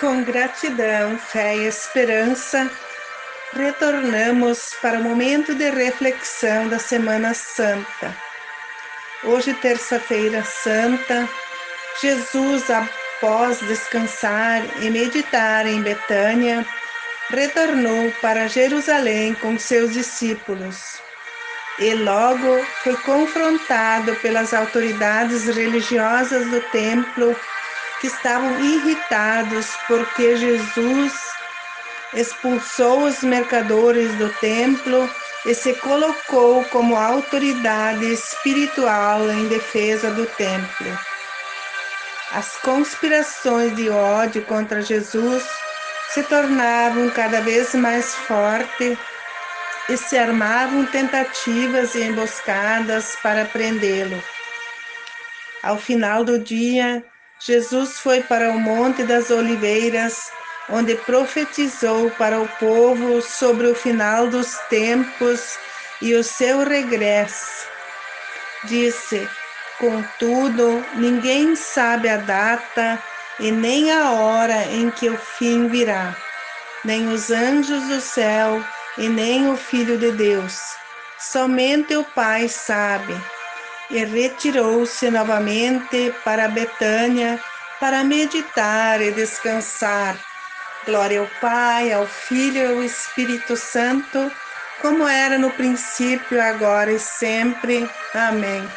Com gratidão, fé e esperança, retornamos para o momento de reflexão da Semana Santa. Hoje, terça-feira santa, Jesus, após descansar e meditar em Betânia, retornou para Jerusalém com seus discípulos e logo foi confrontado pelas autoridades religiosas do templo que estavam irritados porque Jesus expulsou os mercadores do templo e se colocou como autoridade espiritual em defesa do templo. As conspirações de ódio contra Jesus se tornavam cada vez mais fortes e se armavam tentativas e emboscadas para prendê-lo. Ao final do dia, Jesus foi para o Monte das Oliveiras, onde profetizou para o povo sobre o final dos tempos e o seu regresso. Disse: Contudo, ninguém sabe a data e nem a hora em que o fim virá, nem os anjos do céu e nem o Filho de Deus. Somente o Pai sabe e retirou-se novamente para Betânia para meditar e descansar. Glória ao Pai, ao Filho e ao Espírito Santo, como era no princípio, agora e sempre. Amém.